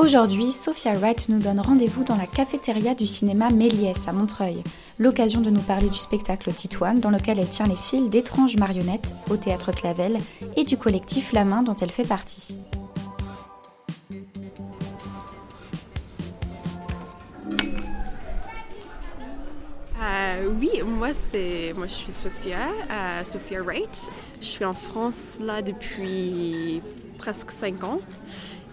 Aujourd'hui, Sophia Wright nous donne rendez-vous dans la cafétéria du cinéma Méliès à Montreuil. L'occasion de nous parler du spectacle Titoine dans lequel elle tient les fils d'étranges marionnettes au théâtre Clavel et du collectif La Main dont elle fait partie. Euh, oui, moi c'est moi je suis Sophia, euh, Sophia Wright. Je suis en France là depuis presque 5 ans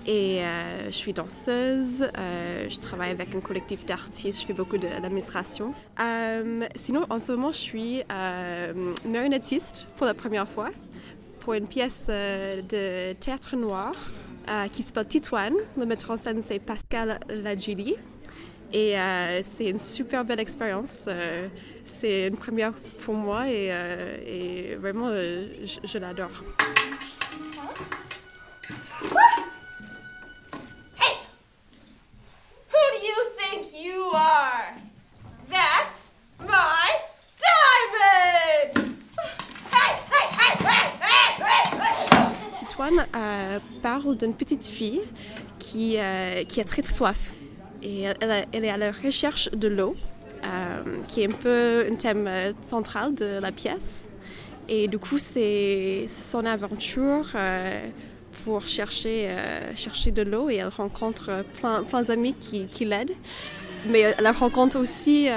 et euh, je suis danseuse. euh, je travaille avec un collectif d'artistes. Je fais beaucoup d'administration. Euh, sinon, en ce moment, je suis marionnettiste pour la première fois pour une pièce de théâtre noir qui s'appelle Titoine. Le metteur en scène c'est Pascal Lagili. Et c'est une super belle expérience. C'est une première pour moi et, vraiment, je l'adore. D'une petite fille qui, euh, qui a très, très soif. Et elle, est à la recherche de l'eau, euh, qui est un peu un thème euh, central de la pièce. Et du coup, c'est son aventure pour chercher, chercher de l'eau et elle rencontre plein, plein d'amis qui, qui l'aident. Mais elle rencontre aussi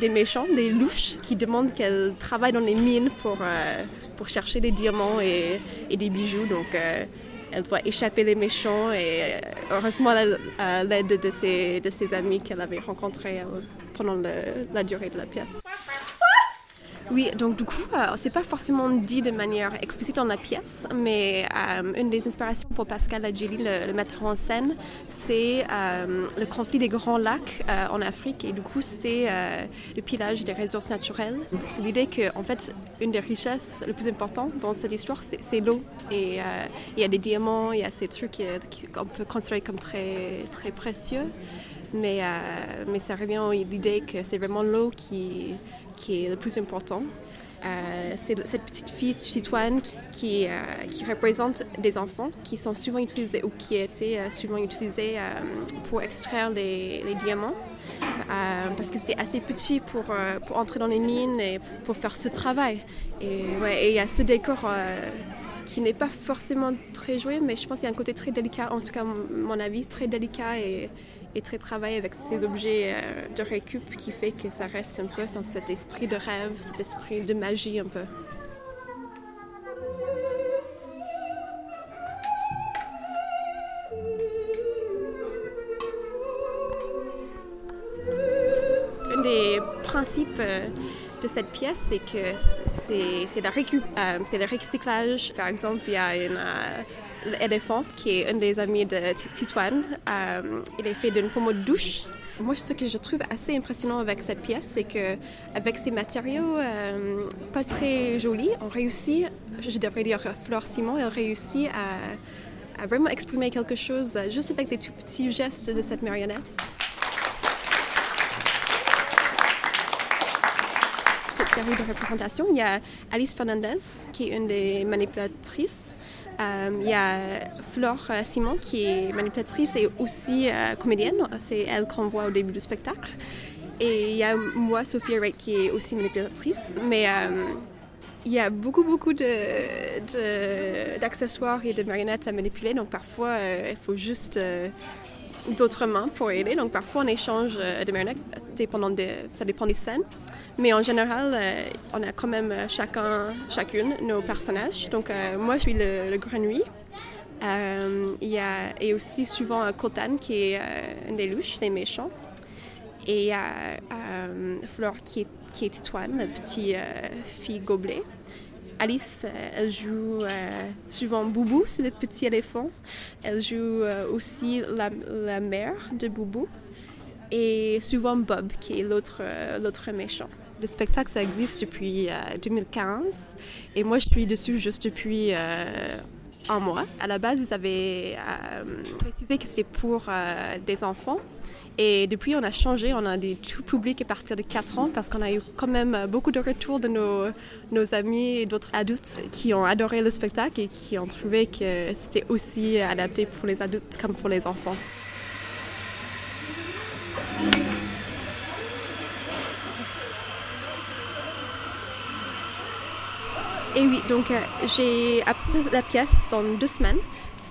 des méchants, des louches qui demandent qu'elle travaille dans les mines pour, pour chercher des diamants et, et des bijoux. Donc, elle doit échapper les méchants et euh, heureusement, a l'aide de ses, de ses amis qu'elle avait rencontrés euh, pendant la durée de la pièce. Oui, donc du coup, euh, c'est pas forcément dit de manière explicite dans la pièce, mais euh, une des inspirations pour Pascal Adjili, le, le en scène, c'est euh, le conflit des grands lacs euh, en Afrique et du coup, c'était euh, le pillage des ressources naturelles. C'est l'idée que, en fait, une des richesses les plus importantes dans cette histoire, c'est l'eau. Et euh, il y a des diamants, il y a ces trucs qu'on peut considérer comme très, très précieux. Mais, euh, mais ça revient à l'idée que c'est vraiment l'eau qui, qui est le plus important. Euh, c'est cette petite fille citoyenne qui, euh, qui représente des enfants qui sont souvent utilisés ou qui étaient souvent utilisés pour extraire les, les diamants. Parce que c'était assez petit pour, pour entrer dans les mines et pour faire ce travail. Et il y a ce décor qui n'est pas forcément très joué, mais je pense qu'il y a un côté très délicat, en tout cas mon avis, très délicat et, et très travaillé avec ces objets euh, de récup qui fait que ça reste un peu dans cet esprit de rêve, cet esprit de magie un peu. Un des principes euh, de cette pièce, c'est que c'est récup, euh, le recyclage. Par exemple, il y a une euh, l'éléphant qui est un des amis de Ti- Titoine. Euh, il est fait d'une pommeau de douche. Moi, ce que je trouve assez impressionnant avec cette pièce, c'est que avec ces matériaux euh, pas très jolis, on réussit, je devrais dire Flore Simon, elle réussit à, à vraiment exprimer quelque chose juste avec des tout petits gestes de cette marionnette. Série de représentations. Il y a Alice Fernandez, qui est une des manipulatrices. Euh, il y a Flore euh, Simon, qui est manipulatrice et aussi euh, comédienne. C'est elle qu'on voit au début du spectacle. Et il y a moi, Sophia Wright, qui est aussi manipulatrice. Mais il y a beaucoup, beaucoup de- de- d'accessoires et de marionnettes à manipuler. Donc parfois, il faut juste d'autres mains pour aider. Donc parfois, on échange de marionnettes. De, ça dépend des scènes. Mais en général, euh, on a quand même euh, chacun, chacune nos personnages. Donc euh, moi, je suis le, le grenouille. Il y a et aussi souvent Kotan qui est une des louches, des méchants. Et il y a Flore qui est, qui est Titoine, la petite fille gobelet. Alice, elle joue souvent Boubou, c'est le petit éléphant. Elle joue aussi la, la mère de Boubou. Et souvent Bob, qui est l'autre euh, méchant. Le spectacle, ça existe depuis euh, 2015. Et moi, je suis dessus juste depuis euh, un mois. À la base, ils avaient euh, précisé que c'était pour euh, des enfants. Et depuis, on a changé, on a des tout publics à partir de 4 ans parce qu'on a eu quand même euh, beaucoup de retours de nos amis et d'autres adultes qui ont adoré le spectacle et qui ont trouvé que c'était aussi adapté pour les adultes comme pour les enfants. Et oui, donc euh, j'ai appris la pièce dans deux semaines.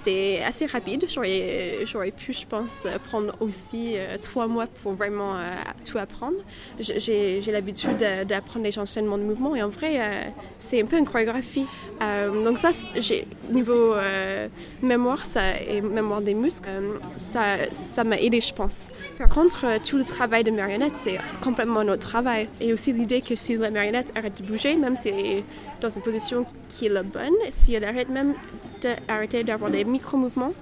C'était assez rapide. J'aurais, pu, je pense, prendre aussi euh, trois mois pour vraiment euh, tout apprendre. J'ai, l'habitude de- d'apprendre les enchaînements de mouvements et en vrai, euh, c'est un peu une chorégraphie. Donc ça, niveau mémoire ça, et mémoire des muscles, ça, m'a aidé, je pense. Par contre, tout le travail de marionnette, c'est complètement notre travail. Et aussi l'idée que si la marionnette arrête de bouger, même si elle est dans une position qui est la bonne, si elle arrête même d'arrêter d'avoir des micro-mouvements,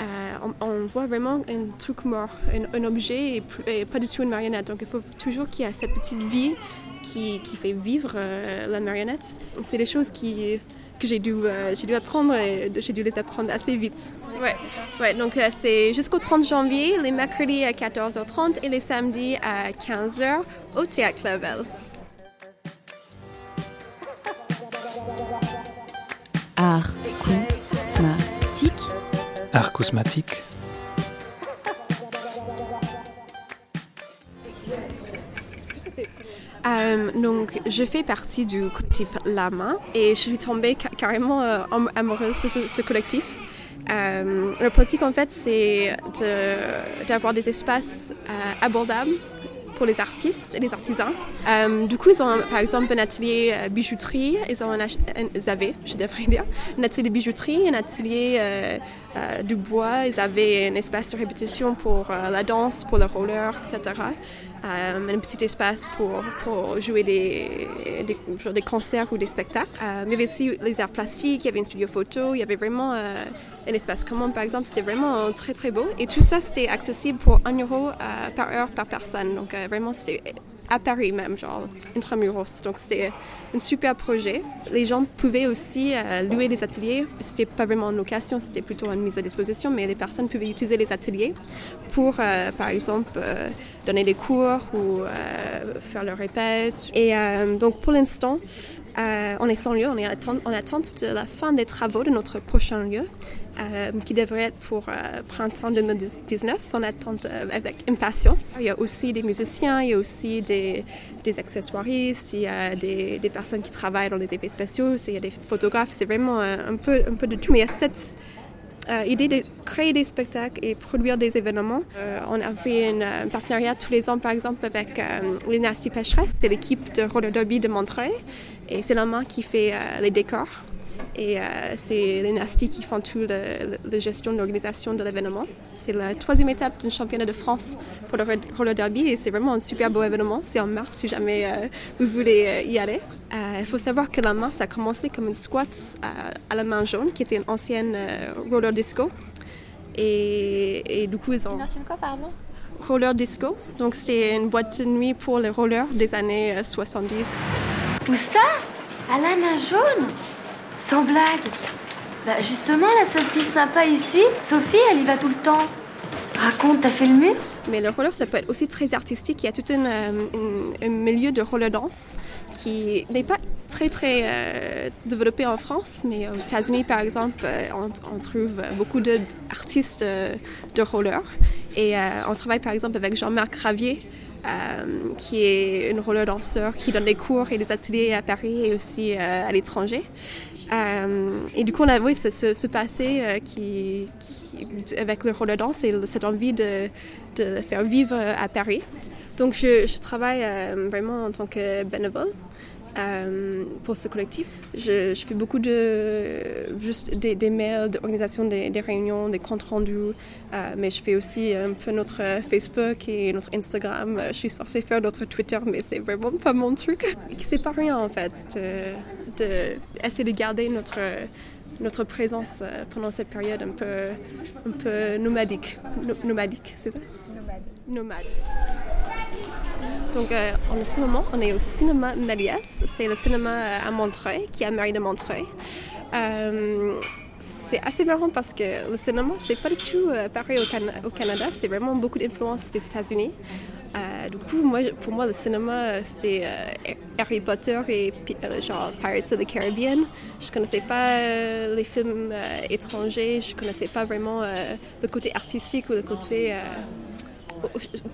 euh, on, on voit vraiment un truc mort, un, un objet et, pas du tout une marionnette. Donc il faut toujours qu'il y ait cette petite vie qui, qui fait vivre euh, la marionnette. C'est des choses qui, que j'ai dû, euh, j'ai dû apprendre et j'ai dû les apprendre assez vite. Ouais, ouais donc euh, c'est jusqu'au 30 janvier, les mercredis à 14h30 et les samedis à 15h au Théâtre Clavel. Art cosmatique. Euh, donc, je fais partie du collectif Lama et je suis tombée ca- carrément euh, am- amoureuse de ce, collectif. Euh, le politique, en fait, c'est d'avoir des espaces abordables pour les artistes et les artisans. Euh, du coup, ils ont par exemple un atelier euh, bijouterie, ils, ont un, ils avaient, je devrais dire, un atelier bijouterie, un atelier euh, du bois, ils avaient un espace de répétition pour la danse, pour le roller, etc. Euh, un petit espace pour, pour jouer des, des, genre des concerts ou des spectacles. Euh, il y avait aussi les arts plastiques, il y avait un studio photo, il y avait vraiment euh, un espace commun par exemple, c'était vraiment très très beau. Et tout ça c'était accessible pour 1 euro par heure par personne. Donc vraiment c'était à Paris même, genre intramuros. Donc c'était un super projet. Les gens pouvaient aussi euh, louer les ateliers. C'était pas vraiment une location, c'était plutôt une mise à disposition, mais les personnes pouvaient utiliser les ateliers pour, euh, par exemple, euh, donner des cours ou euh, faire leurs répètes. Et euh, donc pour l'instant, euh, on est sans lieu, on est en attente, en attente de la fin des travaux de notre prochain lieu. euh, qui devrait être pour euh, printemps 2019. On attend avec impatience. Il y a aussi des musiciens, il y a aussi des, accessoiristes, il y a des, personnes qui travaillent dans les effets spéciaux, il y a des photographes. C'est vraiment euh, un, peu, de tout. Euh, idée de créer des spectacles et produire des événements. Euh, on a fait une- un partenariat tous les ans, par exemple, avec euh, les Nasty Pécheresse, c'est l'équipe de roller derby de Montreuil, et c'est la main qui fait euh, les décors. Et euh, c'est les Nasty qui font tout le- la gestion de l'organisation de l'événement. C'est la troisième étape d'un championnat de France pour le roller derby et c'est vraiment un super beau événement. C'est en mars si jamais vous voulez y aller. Euh, Il faut savoir que la main, ça a commencé comme une squat euh, à la main jaune, qui était une ancienne euh, roller disco. Et, et du coup, ils ont Une ancienne quoi, pardon? Roller disco. Donc, c'était une boîte de nuit pour les rollers des années euh, 70. Où ça? À la main jaune? Sans blague Bah justement, la seule fille sympa ici, Sophie, elle y va tout le temps. Raconte, t'as fait le mur? Mais le roller, ça peut être aussi très artistique. Il y a tout un, euh, un- milieu de roller danse qui n'est pas très, très euh, développé en France, mais aux États-Unis, par exemple, euh, on, trouve beaucoup d'artistes euh, de roller. Et on travaille, par exemple, avec Jean-Marc Ravier, qui est une roller danseur qui donne des cours et des ateliers à Paris et aussi à l'étranger. Euh, et du coup, on a oui, ce, passé euh, qui, avec le roller dance et cette envie de, faire vivre à Paris. Donc, je, travaille euh, vraiment en tant que bénévole. euh, pour ce collectif. Je, fais beaucoup de juste des, des mails, d'organisation des, réunions, des comptes rendus, euh, mais je fais aussi un peu notre Facebook et notre Instagram. Je suis censée faire notre Twitter, mais c'est vraiment pas mon truc. C'est pas rien en fait de essayer de garder notre notre présence euh, pendant cette période un peu, un peu nomadique. No, nomadique, c'est ça? Nomade. Nomade. Donc, euh, en ce moment, on est au cinéma Méliès. C'est le cinéma euh, à Montreuil, qui est à Mairie de Montreuil. Euh, c'est assez marrant parce que le cinéma, c'est pas du tout euh, pareil au, Can au Canada. C'est vraiment beaucoup d'influence des États-Unis. Euh, du coup, moi, pour moi, le cinéma, c'était euh, Harry Potter et euh, genre Pirates of the Caribbean. Je connaissais pas euh, les films étrangers, je connaissais pas vraiment le côté artistique ou le côté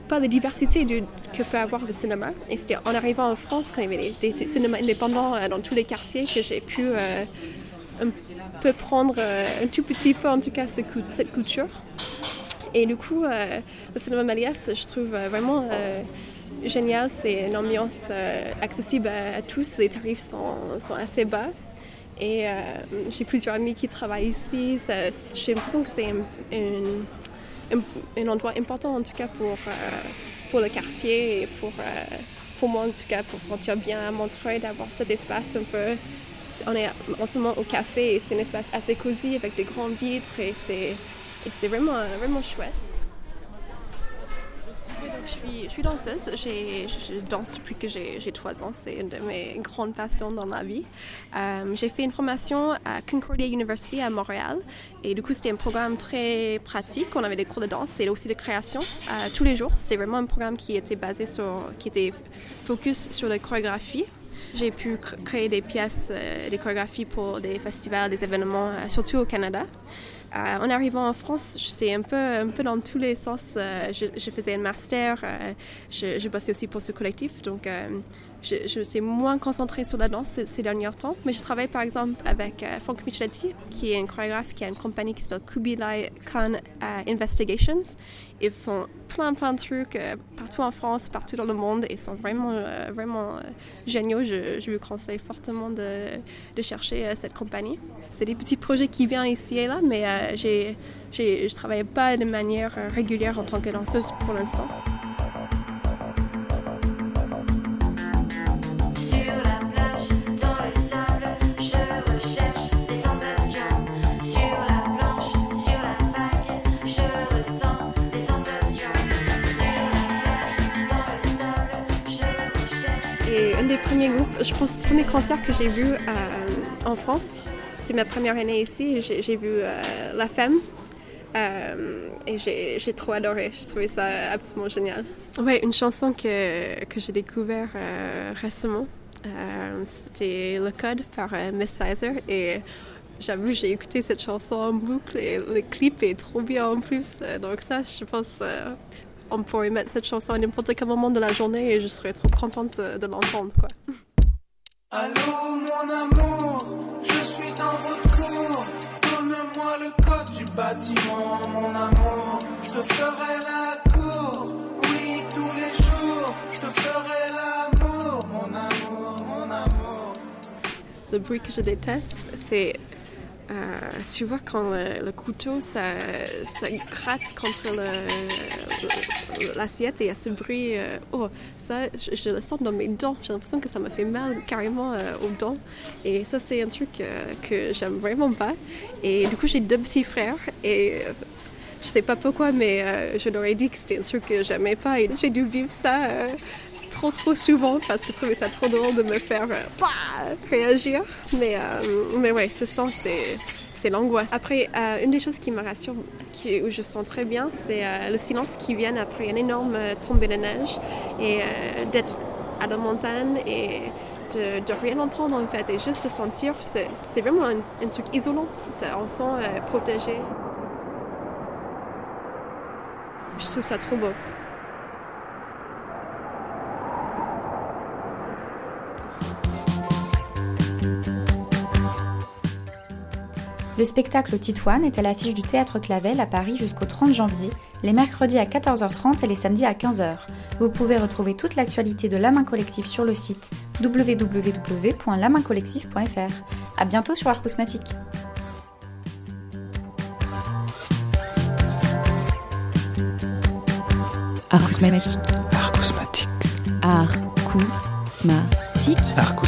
pas la diversité que peut avoir le cinéma. Et c'était en arrivant en France, quand il y avait des, cinémas indépendants dans tous les quartiers, que j'ai pu un peu prendre un tout petit peu, en tout cas, ce, cette culture. Et du coup, euh, le cinéma Méliès, je trouve euh, vraiment euh, génial. C'est une ambiance accessible à, tous. Les tarifs sont, assez bas. Et j'ai plusieurs amis qui travaillent ici. J'ai l'impression que c'est un, endroit important, en tout cas, pour, pour le quartier et pour, pour moi, en tout cas, pour sentir bien à Montreuil, d'avoir cet espace un peu on est en ce moment au café et c'est un espace assez cosy avec des grandes vitres et c'est et c'est vraiment, vraiment chouette. Donc, je, suis, je suis danseuse, je danse depuis que j'ai 3 ans, c'est une de mes grandes passions dans ma vie. Euh, j'ai fait une formation à Concordia University à Montréal et du coup c'était un programme très pratique, on avait des cours de danse et aussi de création euh, tous les jours. C'était vraiment un programme qui était basé sur, qui était focus sur la chorégraphie. J'ai pu créer des pièces, euh, des chorégraphies pour des festivals, des événements, euh, surtout au Canada. Euh, en arrivant en France, j'étais un peu, un peu dans tous les sens. Je, faisais un master, euh, je, je, bossais aussi pour ce collectif, donc je, je, suis moins concentrée sur la danse ces, derniers temps. Mais je travaille par exemple avec euh, Micheletti, qui est un chorégraphe qui a une compagnie qui s'appelle Kubilai Khan Investigations. Ils font plein plein de trucs partout en France, partout dans le monde, et sont vraiment vraiment géniaux. Je, je vous conseille fortement de, chercher cette compagnie. C'est des petits projets qui viennent ici et là, mais euh, je ne travaille pas de manière régulière en tant que danseuse pour l'instant. Et un des premiers groupes, je pense, premier concert que j'ai vu euh, en France, c'était ma première année ici j'ai vu euh, La Femme. Euh, et j'ai trop adoré, j'ai trouvé ça absolument génial. Ouais, une chanson que, que j'ai découvert récemment, c'était Le Code par euh, Miss Sizer et j'avoue j'ai écouté cette chanson en boucle et le clip est trop bien en plus. Donc ça, je pense on pourrait mettre cette chanson à n'importe quel moment de la journée et je serais trop contente de l'entendre quoi. Allô mon amour, je suis dans votre cour. Donne-moi le code du bâtiment, mon amour. Je te ferai la cour, oui, tous les jours. Je te ferai l'amour, mon amour, mon amour. Le bruit que je déteste, c'est. Euh, tu vois, quand le, le couteau, ça, ça, gratte contre l'assiette et il y a ce bruit. Euh, oh, ça, je, le sens dans mes dents. J'ai l'impression que ça me fait mal carrément euh, aux dents. Et ça, c'est un truc euh, que j'aime vraiment pas. Et du coup, j'ai deux petits frères et je sais pas pourquoi, mais je leur ai dit que c'était un truc que j'aimais pas. Et j'ai dû vivre ça trop trop souvent parce que je trouvais ça trop drôle de me faire euh, réagir. Mais, euh, mais ouais, ce sens, c'est c'est l'angoisse. Après, euh, une des choses qui me rassure, qui, où je sens très bien, c'est euh, le silence qui vient après une énorme tombée de neige et euh, d'être à la montagne et de, rien entendre en fait et juste de sentir, c'est vraiment un, truc isolant. On se sent euh, protégé. Je trouve ça trop beau. Le spectacle Titoine est à l'affiche du Théâtre Clavel à Paris jusqu'au 30 janvier, les mercredis à 14h30 et les samedis à 15h. Vous pouvez retrouver toute l'actualité de La Main Collective sur le site www.lamaincollective.fr. À bientôt sur Art Cosmatique. Art Cosmatique. Art